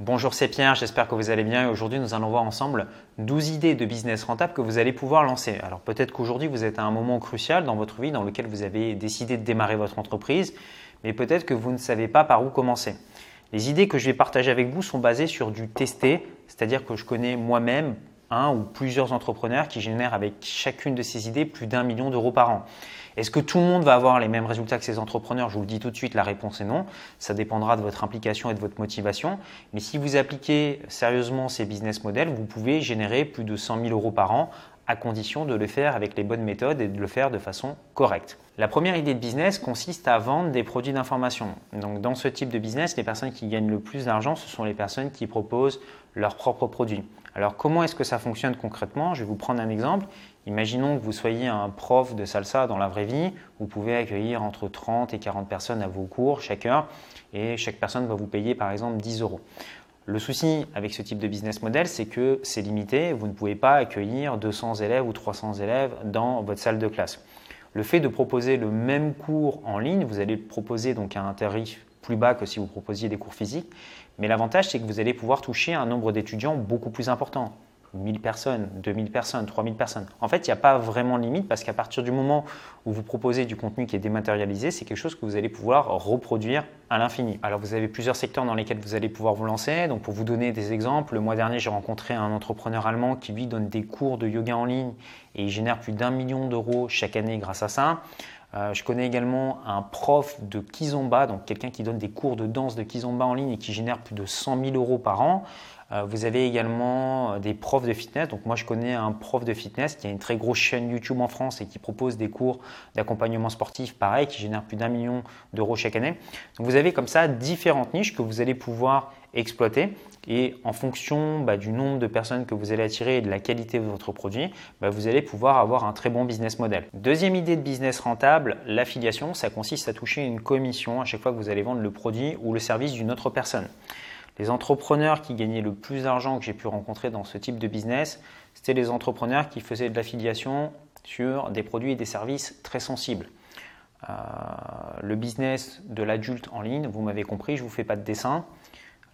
Bonjour, c'est Pierre, j'espère que vous allez bien et aujourd'hui nous allons voir ensemble 12 idées de business rentable que vous allez pouvoir lancer. Alors peut-être qu'aujourd'hui vous êtes à un moment crucial dans votre vie dans lequel vous avez décidé de démarrer votre entreprise, mais peut-être que vous ne savez pas par où commencer. Les idées que je vais partager avec vous sont basées sur du testé, c'est-à-dire que je connais moi-même un ou plusieurs entrepreneurs qui génèrent avec chacune de ces idées plus d'un million d'euros par an. Est-ce que tout le monde va avoir les mêmes résultats que ces entrepreneurs? Je vous le dis tout de suite, la réponse est non. Ça dépendra de votre implication et de votre motivation. Mais si vous appliquez sérieusement ces business models, vous pouvez générer plus de 100 000 euros par an à condition de le faire avec les bonnes méthodes et de le faire de façon correcte. La première idée de business consiste à vendre des produits d'information. Donc dans ce type de business, les personnes qui gagnent le plus d'argent, ce sont les personnes qui proposent leurs propres produits. Alors comment est-ce que ça fonctionne concrètement? Je vais vous prendre un exemple. Imaginons que vous soyez un prof de salsa dans la vraie vie. Vous pouvez accueillir entre 30 et 40 personnes à vos cours chacun et chaque personne va vous payer par exemple 10 euros. Le souci avec ce type de business model, c'est que c'est limité. Vous ne pouvez pas accueillir 200 élèves ou 300 élèves dans votre salle de classe. Le fait de proposer le même cours en ligne, vous allez le proposer donc un tarif plus bas que si vous proposiez des cours physiques. Mais l'avantage, c'est que vous allez pouvoir toucher un nombre d'étudiants beaucoup plus important. 1000 personnes, 2000 personnes, 3000 personnes. En fait, il n'y a pas vraiment de limite parce qu'à partir du moment où vous proposez du contenu qui est dématérialisé, c'est quelque chose que vous allez pouvoir reproduire à l'infini. Alors, vous avez plusieurs secteurs dans lesquels vous allez pouvoir vous lancer. Donc, pour vous donner des exemples, le mois dernier, j'ai rencontré un entrepreneur allemand qui lui donne des cours de yoga en ligne et il génère plus d'un million d'euros chaque année grâce à ça. Euh, je connais également un prof de Kizomba, donc quelqu'un qui donne des cours de danse de Kizomba en ligne et qui génère plus de 100 000 euros par an. Euh, vous avez également euh, des profs de fitness. Donc moi, je connais un prof de fitness qui a une très grosse chaîne YouTube en France et qui propose des cours d'accompagnement sportif, pareil, qui génère plus d'un million d'euros chaque année. Donc vous avez comme ça différentes niches que vous allez pouvoir exploiter. Et en fonction bah, du nombre de personnes que vous allez attirer et de la qualité de votre produit, bah, vous allez pouvoir avoir un très bon business model. Deuxième idée de business rentable, l'affiliation, ça consiste à toucher une commission à chaque fois que vous allez vendre le produit ou le service d'une autre personne. Les entrepreneurs qui gagnaient le plus d'argent que j'ai pu rencontrer dans ce type de business, c'était les entrepreneurs qui faisaient de l'affiliation sur des produits et des services très sensibles. Euh, le business de l'adulte en ligne, vous m'avez compris, je ne vous fais pas de dessin.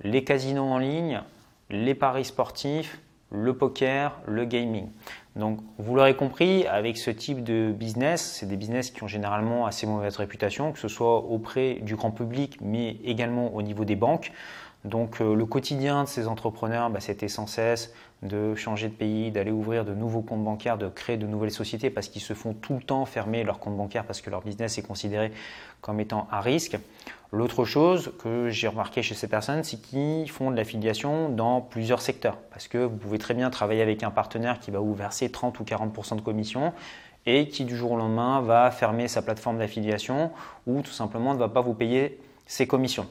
Les casinos en ligne, les paris sportifs, le poker, le gaming. Donc, vous l'aurez compris, avec ce type de business, c'est des business qui ont généralement assez mauvaise réputation, que ce soit auprès du grand public, mais également au niveau des banques. Donc euh, le quotidien de ces entrepreneurs, bah, c'était sans cesse de changer de pays, d'aller ouvrir de nouveaux comptes bancaires, de créer de nouvelles sociétés parce qu'ils se font tout le temps fermer leur compte bancaire parce que leur business est considéré comme étant à risque. L'autre chose que j'ai remarqué chez ces personnes, c'est qu'ils font de l'affiliation dans plusieurs secteurs parce que vous pouvez très bien travailler avec un partenaire qui va vous verser 30 ou 40% de commission et qui du jour au lendemain va fermer sa plateforme d'affiliation ou tout simplement ne va pas vous payer ses commissions.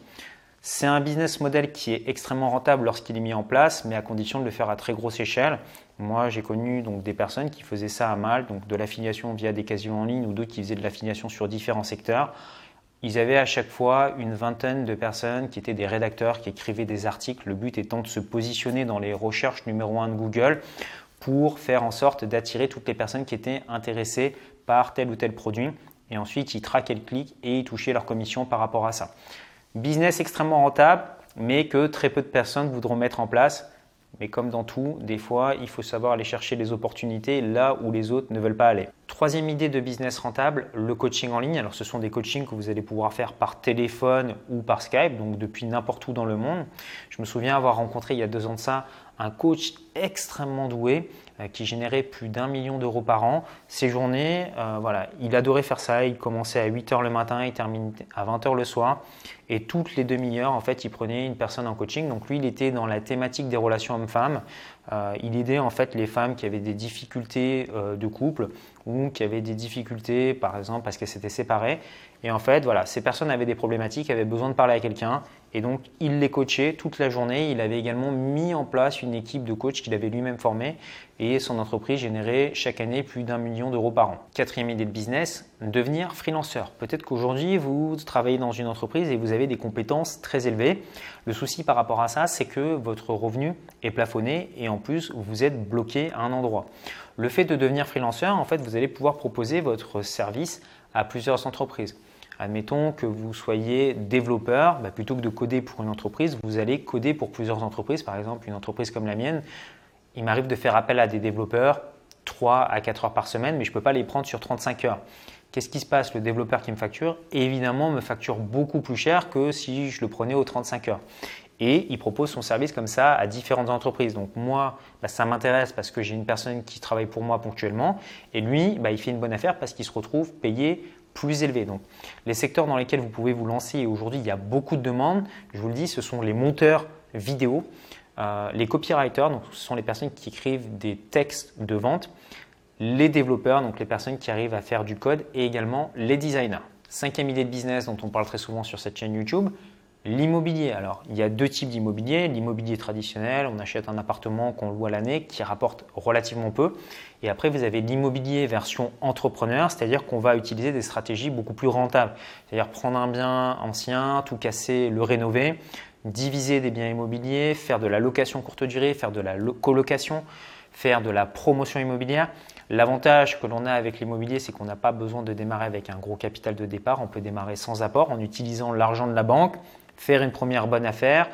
C'est un business model qui est extrêmement rentable lorsqu'il est mis en place, mais à condition de le faire à très grosse échelle. Moi, j'ai connu des personnes qui faisaient ça à mal, donc de l'affiliation via des casinos en ligne ou d'autres qui faisaient de l'affiliation sur différents secteurs. Ils avaient à chaque fois une vingtaine de personnes qui étaient des rédacteurs, qui écrivaient des articles, le but étant de se positionner dans les recherches numéro 1 de Google pour faire en sorte d'attirer toutes les personnes qui étaient intéressées par tel ou tel produit. Et ensuite, ils traquaient le clic et ils touchaient leur commission par rapport à ça. Business extrêmement rentable, mais que très peu de personnes voudront mettre en place. Mais comme dans tout, des fois, il faut savoir aller chercher les opportunités là où les autres ne veulent pas aller. Troisième idée de business rentable, le coaching en ligne. Alors ce sont des coachings que vous allez pouvoir faire par téléphone ou par Skype, donc depuis n'importe où dans le monde. Je me souviens avoir rencontré il y a deux ans de ça un coach extrêmement doué euh, qui générait plus d'un million d'euros par an. Ses journées, euh, voilà, il adorait faire ça. Il commençait à 8 h le matin, il terminait à 20 h le soir. Et toutes les demi-heures, en fait, il prenait une personne en coaching. Donc lui, il était dans la thématique des relations hommes-femmes. Euh, il aidait en fait les femmes qui avaient des difficultés de couple ou qui avaient des difficultés, par exemple, parce qu'elles s'étaient séparées. Et en fait, voilà, ces personnes avaient des problématiques, avaient besoin de parler à quelqu'un. Et donc, il les coachait toute la journée. Il avait également mis en place une équipe de coachs qu'il avait lui-même formée. Et son entreprise générait chaque année plus d'un million d'euros par an. Quatrième idée de business, devenir freelanceur. Peut-être qu'aujourd'hui, vous travaillez dans une entreprise et vous avez des compétences très élevées. Le souci par rapport à ça, c'est que votre revenu est plafonné et en plus, vous êtes bloqué à un endroit. Le fait de devenir freelanceur, en fait, vous allez pouvoir proposer votre service à plusieurs entreprises. Admettons que vous soyez développeur, bah, plutôt que de coder pour une entreprise, vous allez coder pour plusieurs entreprises. Par exemple, une entreprise comme la mienne, il m'arrive de faire appel à des développeurs 3 à 4 heures par semaine, mais je ne peux pas les prendre sur 35 heures. Qu'est-ce qui se passe? Le développeur qui me facture, évidemment, me facture beaucoup plus cher que si je le prenais aux 35 heures. Et il propose son service comme ça à différentes entreprises. Donc moi, bah, ça m'intéresse parce que j'ai une personne qui travaille pour moi ponctuellement. Et lui, bah, il fait une bonne affaire parce qu'il se retrouve payé Donc les secteurs dans lesquels vous pouvez vous lancer, et aujourd'hui il y a beaucoup de demandes, je vous le dis, ce sont les monteurs vidéo, euh, les copywriters, donc ce sont les personnes qui écrivent des textes de vente, les développeurs, donc les personnes qui arrivent à faire du code, et également les designers. Cinquième idée de business dont on parle très souvent sur cette chaîne YouTube, l'immobilier. Alors, il y a deux types d'immobilier. L'immobilier traditionnel, on achète un appartement qu'on loue à l'année qui rapporte relativement peu. Et après, vous avez l'immobilier version entrepreneur, c'est-à-dire qu'on va utiliser des stratégies beaucoup plus rentables. C'est-à-dire prendre un bien ancien, tout casser, le rénover, diviser des biens immobiliers, faire de la location courte durée, faire de la colocation, faire de la promotion immobilière. L'avantage que l'on a avec l'immobilier, c'est qu'on n'a pas besoin de démarrer avec un gros capital de départ. On peut démarrer sans apport en utilisant l'argent de la banque, faire une première bonne affaire,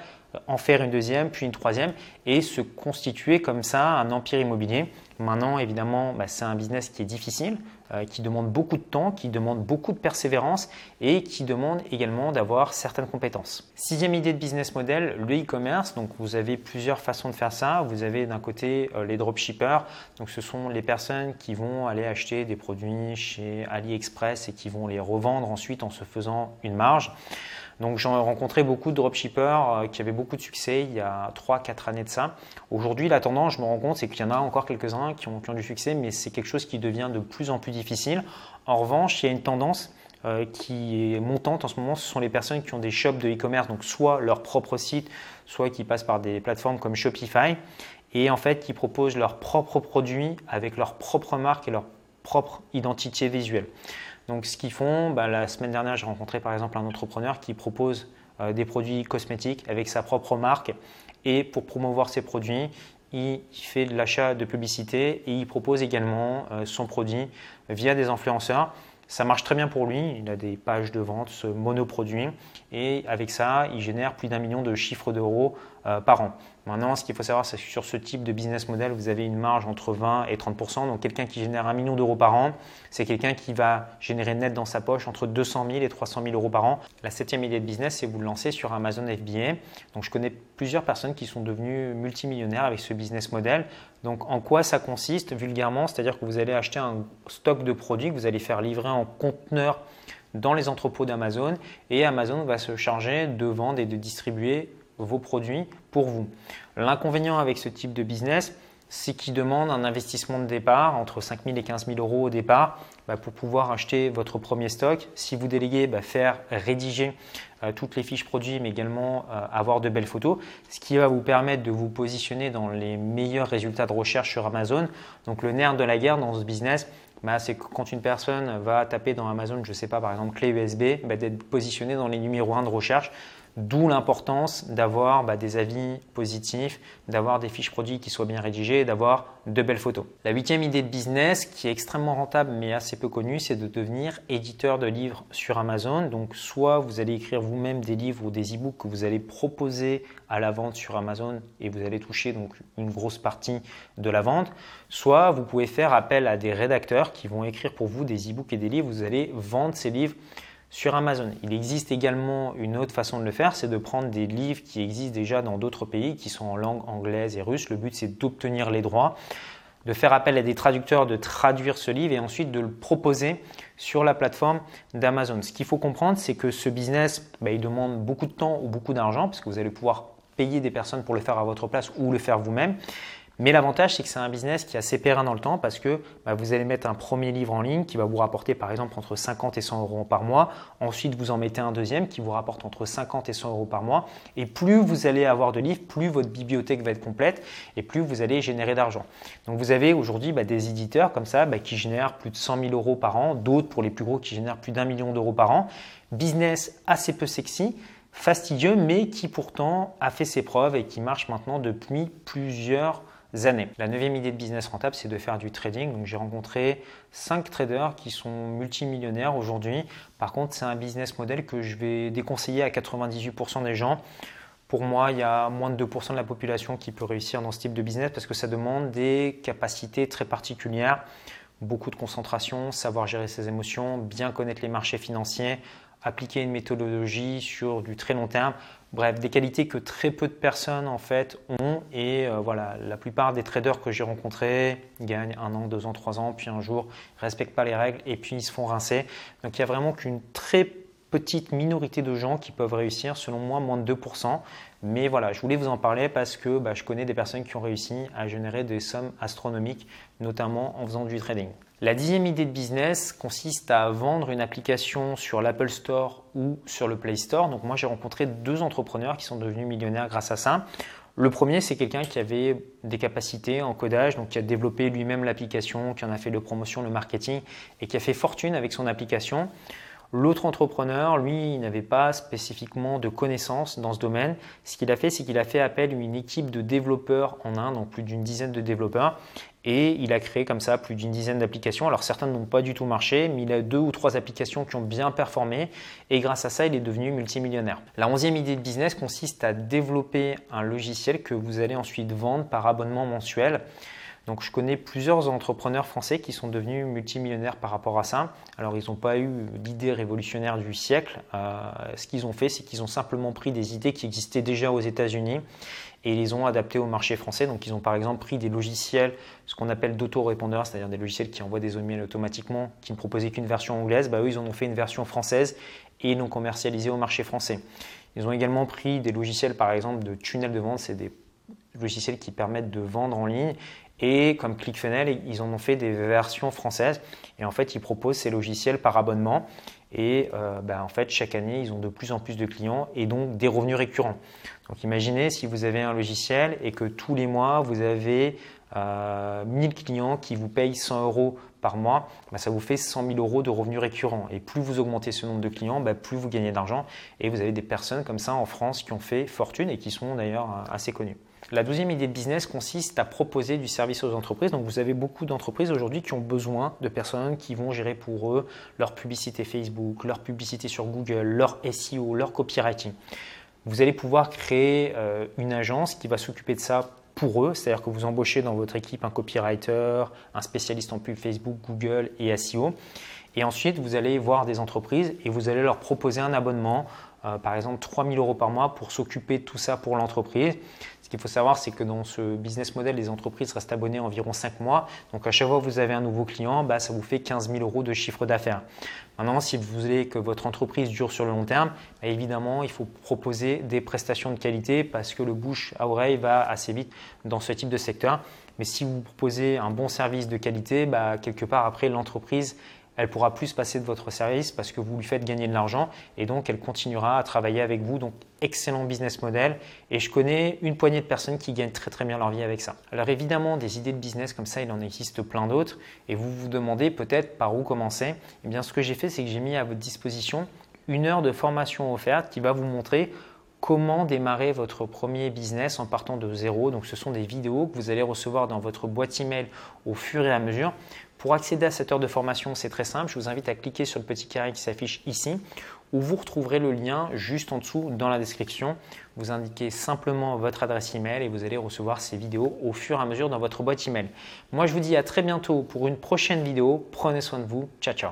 en faire une deuxième, puis une troisième, et se constituer comme ça un empire immobilier. Maintenant, évidemment, bah, c'est un business qui est difficile, euh, qui demande beaucoup de temps, qui demande beaucoup de persévérance et qui demande également d'avoir certaines compétences. Sixième idée de business model, le e-commerce. Donc, vous avez plusieurs façons de faire ça. Vous avez d'un côté euh, les dropshippers. Donc, ce sont les personnes qui vont aller acheter des produits chez AliExpress et qui vont les revendre ensuite en se faisant une marge. Donc j'ai rencontré beaucoup de dropshippers euh, qui avaient beaucoup de succès il y a 3-4 années de ça. Aujourd'hui, la tendance, je me rends compte, c'est qu'il y en a encore quelques-uns qui ont, du succès, mais c'est quelque chose qui devient de plus en plus difficile. En revanche, il y a une tendance euh, qui est montante en ce moment, ce sont les personnes qui ont des shops de e-commerce, donc soit leur propre site, soit qui passent par des plateformes comme Shopify, et en fait qui proposent leurs propres produits avec leur propre marque et leur propre identité visuelle. Donc ce qu'ils font, bah, la semaine dernière, j'ai rencontré par exemple un entrepreneur qui propose euh, des produits cosmétiques avec sa propre marque et pour promouvoir ses produits, il fait de l'achat de publicité et il propose également euh, son produit via des influenceurs. Ça marche très bien pour lui, il a des pages de vente, ce monoproduit, et avec ça, il génère plus d'un million de chiffres d'euros euh, par an. Maintenant, ce qu'il faut savoir, c'est que sur ce type de business model, vous avez une marge entre 20 et 30% Donc, quelqu'un qui génère un million d'euros par an, c'est quelqu'un qui va générer net dans sa poche entre 200 000 et 300 000 euros par an. La septième idée de business, c'est vous le lancer sur Amazon FBA. Donc, je connais plusieurs personnes qui sont devenues multimillionnaires avec ce business model. Donc, en quoi ça consiste vulgairement? C'est-à-dire que vous allez acheter un stock de produits que vous allez faire livrer en conteneur dans les entrepôts d'Amazon et Amazon va se charger de vendre et de distribuer vos produits pour vous. L'inconvénient avec ce type de business, c'est qu'il demande un investissement de départ entre 5 000 et 15 000 euros au départ bah, pour pouvoir acheter votre premier stock. Si vous déléguez, bah, faire rédiger euh, toutes les fiches produits, mais également euh, avoir de belles photos, ce qui va vous permettre de vous positionner dans les meilleurs résultats de recherche sur Amazon. Donc le nerf de la guerre dans ce business, bah, c'est quand une personne va taper dans Amazon, je ne sais pas, par exemple clé USB, d'être positionné dans les numéros 1 de recherche D'où l'importance d'avoir bah, des avis positifs, d'avoir des fiches produits qui soient bien rédigées d'avoir de belles photos. La huitième idée de business qui est extrêmement rentable mais assez peu connue, c'est de devenir éditeur de livres sur Amazon. Donc soit vous allez écrire vous-même des livres ou des e-books que vous allez proposer à la vente sur Amazon et vous allez toucher donc une grosse partie de la vente, soit vous pouvez faire appel à des rédacteurs qui vont écrire pour vous des e-books et des livres. Vous allez vendre ces livres sur Amazon. Il existe également une autre façon de le faire, c'est de prendre des livres qui existent déjà dans d'autres pays, qui sont en langue anglaise et russe. Le but, c'est d'obtenir les droits, de faire appel à des traducteurs, de traduire ce livre et ensuite de le proposer sur la plateforme d'Amazon. Ce qu'il faut comprendre, c'est que ce business, bah, il demande beaucoup de temps ou beaucoup d'argent, parce que vous allez pouvoir payer des personnes pour le faire à votre place ou le faire vous-même. Mais l'avantage, c'est que c'est un business qui est assez périn dans le temps parce que bah, vous allez mettre un premier livre en ligne qui va vous rapporter par exemple entre 50 et 100 euros par mois. Ensuite, vous en mettez un deuxième qui vous rapporte entre 50 et 100 euros par mois. Et plus vous allez avoir de livres, plus votre bibliothèque va être complète et plus vous allez générer d'argent. Donc vous avez aujourd'hui bah, des éditeurs comme ça bah, qui génèrent plus de 100 000 euros par an, d'autres pour les plus gros qui génèrent plus d'un million d'euros par an. Business assez peu sexy fastidieux, mais qui pourtant a fait ses preuves et qui marche maintenant depuis plusieurs années. La neuvième idée de business rentable, c'est de faire du trading. Donc j'ai rencontré 5 traders qui sont multimillionnaires aujourd'hui. Par contre, c'est un business model que je vais déconseiller à 98% des gens. Pour moi, il y a moins de 2% de la population qui peut réussir dans ce type de business parce que ça demande des capacités très particulières, beaucoup de concentration, savoir gérer ses émotions, bien connaître les marchés financiers, appliquer une méthodologie sur du très long terme. Bref, des qualités que très peu de personnes en fait ont et euh, voilà, la plupart des traders que j'ai rencontrés gagnent un an, deux ans, trois ans, puis un jour respectent pas les règles et puis ils se font rincer. Donc il n'y a vraiment qu'une très petite minorité de gens qui peuvent réussir, selon moi moins de 2%. Mais voilà, je voulais vous en parler parce que bah, je connais des personnes qui ont réussi à générer des sommes astronomiques, notamment en faisant du trading. La dixième idée de business consiste à vendre une application sur l'Apple Store ou sur le Play Store. Donc moi j'ai rencontré deux entrepreneurs qui sont devenus millionnaires grâce à ça. Le premier, c'est quelqu'un qui avait des capacités en codage, donc qui a développé lui-même l'application, qui en a fait de promotion, le marketing et qui a fait fortune avec son application. L'autre entrepreneur, lui, il n'avait pas spécifiquement de connaissances dans ce domaine. Ce qu'il a fait, c'est qu'il a fait appel à une équipe de développeurs en Inde, donc plus d'une dizaine de développeurs, et il a créé comme ça plus d'une dizaine d'applications. Alors certaines n'ont pas du tout marché, mais il a deux ou trois applications qui ont bien performé, et grâce à ça, il est devenu multimillionnaire. La onzième idée de business consiste à développer un logiciel que vous allez ensuite vendre par abonnement mensuel. Donc je connais plusieurs entrepreneurs français qui sont devenus multimillionnaires par rapport à ça. Alors ils n'ont pas eu l'idée révolutionnaire du siècle. Euh, ce qu'ils ont fait, c'est qu'ils ont simplement pris des idées qui existaient déjà aux États-Unis et les ont adaptées au marché français. Donc ils ont par exemple pris des logiciels, ce qu'on appelle d'autorépondeurs, c'est-à-dire des logiciels qui envoient des emails automatiquement, qui ne proposaient qu'une version anglaise. Bah, eux, ils en ont fait une version française et ils l'ont commercialisé au marché français. Ils ont également pris des logiciels par exemple de tunnels de vente, c'est des logiciels qui permettent de vendre en ligne et comme ClickFunnels, ils en ont fait des versions françaises. Et en fait, ils proposent ces logiciels par abonnement. Et euh, ben, en fait, chaque année, ils ont de plus en plus de clients et donc des revenus récurrents. Donc imaginez si vous avez un logiciel et que tous les mois, vous avez euh, 1000 clients qui vous payent 100 euros par mois, ben, ça vous fait 100 000 euros de revenus récurrents. Et plus vous augmentez ce nombre de clients, ben, plus vous gagnez d'argent. Et vous avez des personnes comme ça en France qui ont fait fortune et qui sont d'ailleurs euh, assez connues. La deuxième idée de business consiste à proposer du service aux entreprises. Donc vous avez beaucoup d'entreprises aujourd'hui qui ont besoin de personnes qui vont gérer pour eux leur publicité Facebook, leur publicité sur Google, leur SEO, leur copywriting. Vous allez pouvoir créer euh, une agence qui va s'occuper de ça pour eux, c'est-à-dire que vous embauchez dans votre équipe un copywriter, un spécialiste en pub Facebook, Google et SEO. Et ensuite, vous allez voir des entreprises et vous allez leur proposer un abonnement, euh, par exemple 3 000 euros par mois pour s'occuper de tout ça pour l'entreprise. Ce qu'il faut savoir, c'est que dans ce business model, les entreprises restent abonnées environ 5 mois. Donc à chaque fois que vous avez un nouveau client, bah, ça vous fait 15 000 euros de chiffre d'affaires. Maintenant, si vous voulez que votre entreprise dure sur le long terme, bah, évidemment, il faut proposer des prestations de qualité parce que le bouche à oreille va assez vite dans ce type de secteur. Mais si vous proposez un bon service de qualité, bah, quelque part après, l'entreprise elle pourra plus passer de votre service parce que vous lui faites gagner de l'argent et donc elle continuera à travailler avec vous. Donc excellent business model et je connais une poignée de personnes qui gagnent très très bien leur vie avec ça. Alors évidemment, des idées de business comme ça, il en existe plein d'autres et vous vous demandez peut-être par où commencer. Eh bien, ce que j'ai fait, c'est que j'ai mis à votre disposition une heure de formation offerte qui va vous montrer comment démarrer votre premier business en partant de zéro. Donc ce sont des vidéos que vous allez recevoir dans votre boîte email au fur et à mesure. Pour accéder à cette heure de formation, c'est très simple. Je vous invite à cliquer sur le petit carré qui s'affiche ici où vous retrouverez le lien juste en dessous dans la description. Vous indiquez simplement votre adresse email et vous allez recevoir ces vidéos au fur et à mesure dans votre boîte email. Moi, je vous dis à très bientôt pour une prochaine vidéo. Prenez soin de vous. Ciao, ciao.